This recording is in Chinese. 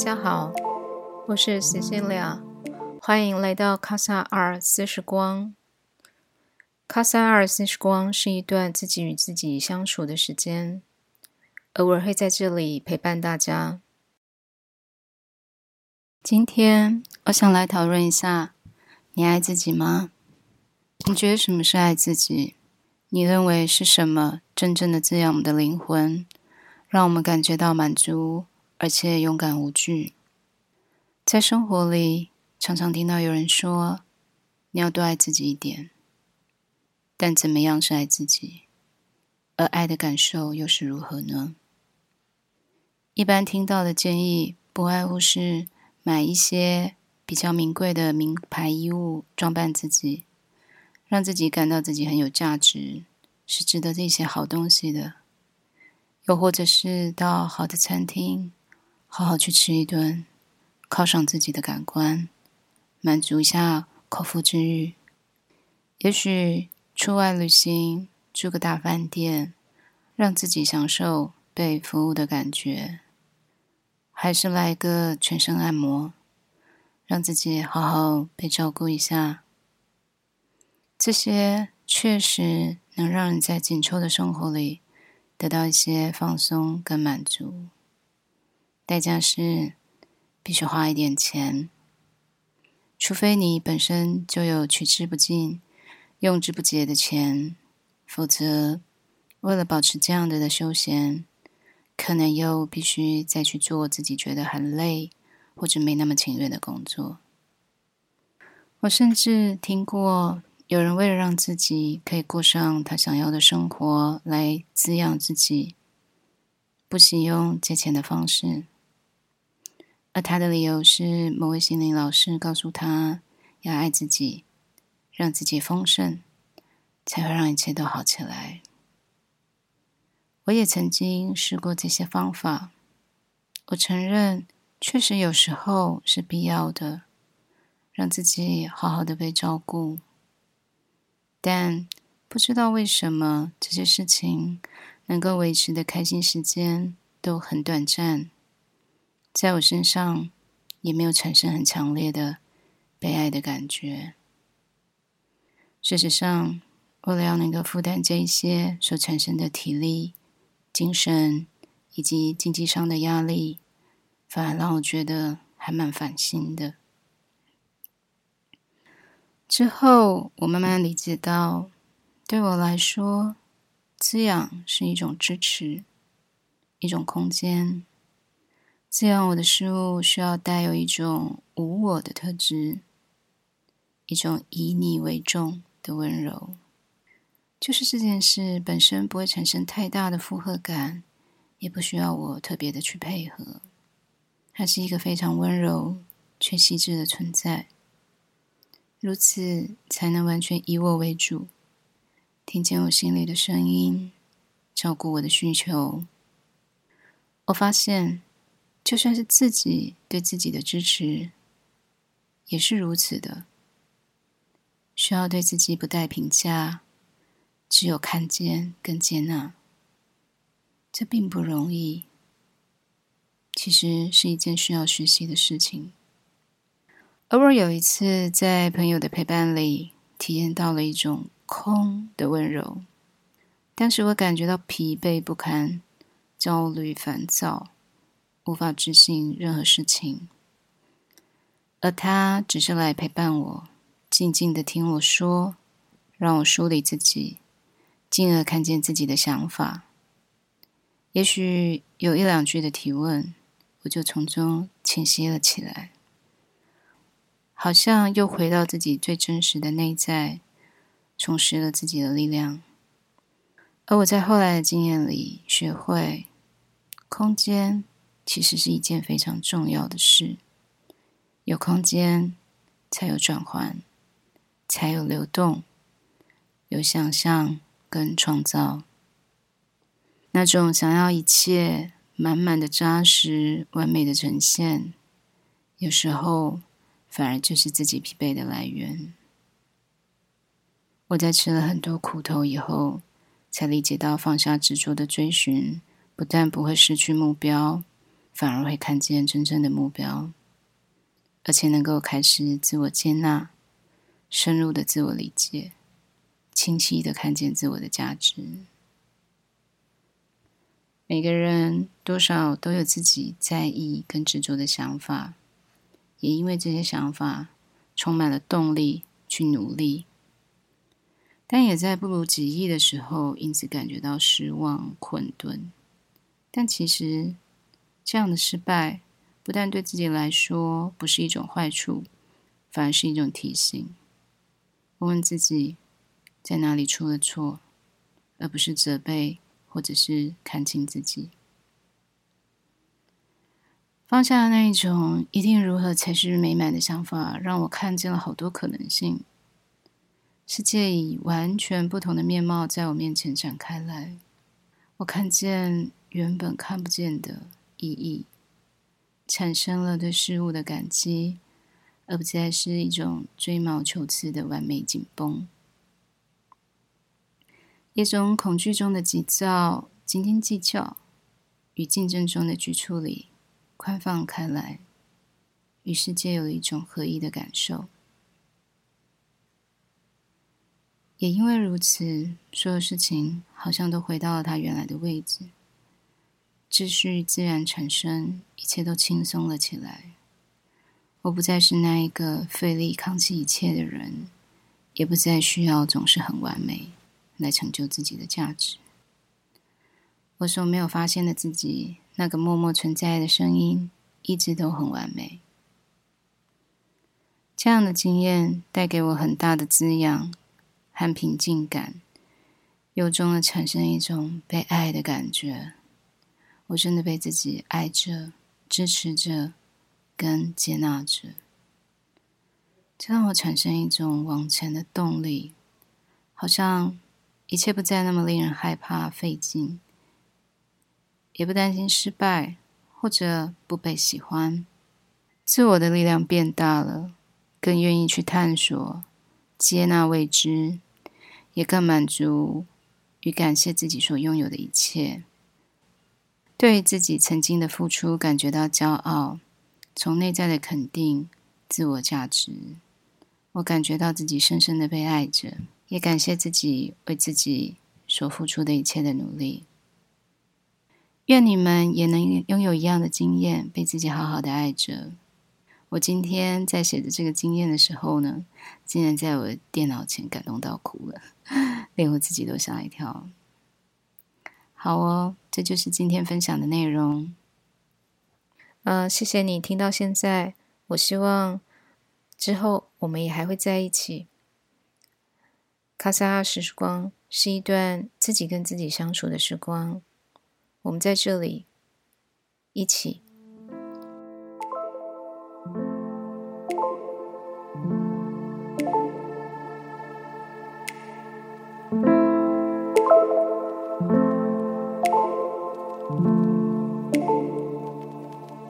大家好，我是 Cecilia，欢迎来到卡萨尔四时光。卡萨尔四时光是一段自己与自己相处的时间，偶尔会在这里陪伴大家。今天我想来讨论一下：你爱自己吗？你觉得什么是爱自己？你认为是什么真正的滋养我们的灵魂，让我们感觉到满足？而且勇敢无惧，在生活里常常听到有人说：“你要多爱自己一点。”但怎么样是爱自己？而爱的感受又是如何呢？一般听到的建议，不外乎是买一些比较名贵的名牌衣物，装扮自己，让自己感到自己很有价值，是值得这些好东西的；又或者是到好的餐厅。好好去吃一顿，犒赏自己的感官，满足一下口腹之欲。也许出外旅行，住个大饭店，让自己享受被服务的感觉；还是来个全身按摩，让自己好好被照顾一下。这些确实能让你在紧凑的生活里得到一些放松跟满足。代价是必须花一点钱，除非你本身就有取之不尽、用之不竭的钱，否则为了保持这样的的休闲，可能又必须再去做自己觉得很累或者没那么情愿的工作。我甚至听过有人为了让自己可以过上他想要的生活来滋养自己，不惜用借钱的方式。而他的理由是，某位心灵老师告诉他要爱自己，让自己丰盛，才会让一切都好起来。我也曾经试过这些方法，我承认确实有时候是必要的，让自己好好的被照顾。但不知道为什么这些事情能够维持的开心时间都很短暂。在我身上，也没有产生很强烈的被爱的感觉。事实上，为了要能够负担这一些所产生的体力、精神以及经济上的压力，反而让我觉得还蛮烦心的。之后，我慢慢理解到，对我来说，滋养是一种支持，一种空间。这样我的事物需要带有一种无我的特质，一种以你为重的温柔。就是这件事本身不会产生太大的负荷感，也不需要我特别的去配合。它是一个非常温柔却细致的存在，如此才能完全以我为主，听见我心里的声音，照顾我的需求。我发现。就算是自己对自己的支持，也是如此的。需要对自己不带评价，只有看见跟接纳。这并不容易，其实是一件需要学习的事情。偶尔有一次，在朋友的陪伴里，体验到了一种空的温柔。当时我感觉到疲惫不堪、焦虑、烦躁。无法执行任何事情，而他只是来陪伴我，静静的听我说，让我梳理自己，进而看见自己的想法。也许有一两句的提问，我就从中清晰了起来，好像又回到自己最真实的内在，重拾了自己的力量。而我在后来的经验里，学会空间。其实是一件非常重要的事。有空间，才有转换，才有流动，有想象跟创造。那种想要一切满满的扎实、完美的呈现，有时候反而就是自己疲惫的来源。我在吃了很多苦头以后，才理解到放下执着的追寻，不但不会失去目标。反而会看见真正的目标，而且能够开始自我接纳、深入的自我理解、清晰的看见自我的价值。每个人多少都有自己在意跟执着的想法，也因为这些想法充满了动力去努力，但也在不如己意的时候，因此感觉到失望、困顿。但其实这样的失败，不但对自己来说不是一种坏处，反而是一种提醒。问问自己在哪里出了错，而不是责备。或者是看清自己，放下那一种一定如何才是美满的想法，让我看见了好多可能性。世界以完全不同的面貌在我面前展开来，我看见原本看不见的意义，产生了对事物的感激，而不再是一种追毛求疵的完美紧绷。一种恐惧中的急躁、斤斤计较，与竞争中的局促里宽放开来，与世界有了一种合一的感受。也因为如此，所有事情好像都回到了它原来的位置，秩序自然产生，一切都轻松了起来。我不再是那一个费力扛起一切的人，也不再需要总是很完美。来成就自己的价值。我所没有发现的自己，那个默默存在的声音，一直都很完美。这样的经验带给我很大的滋养和平静感，由衷的产生一种被爱的感觉。我真的被自己爱着、支持着、跟接纳着，这让我产生一种往前的动力，好像。一切不再那么令人害怕、费劲，也不担心失败或者不被喜欢。自我的力量变大了，更愿意去探索、接纳未知，也更满足与感谢自己所拥有的一切。对自己曾经的付出感觉到骄傲，从内在的肯定、自我价值，我感觉到自己深深的被爱着。也感谢自己为自己所付出的一切的努力。愿你们也能拥有一样的经验，被自己好好的爱着。我今天在写着这个经验的时候呢，竟然在我电脑前感动到哭了，连我自己都吓一跳。好哦，这就是今天分享的内容。呃，谢谢你听到现在。我希望之后我们也还会在一起。卡萨二时光是一段自己跟自己相处的时光，我们在这里一起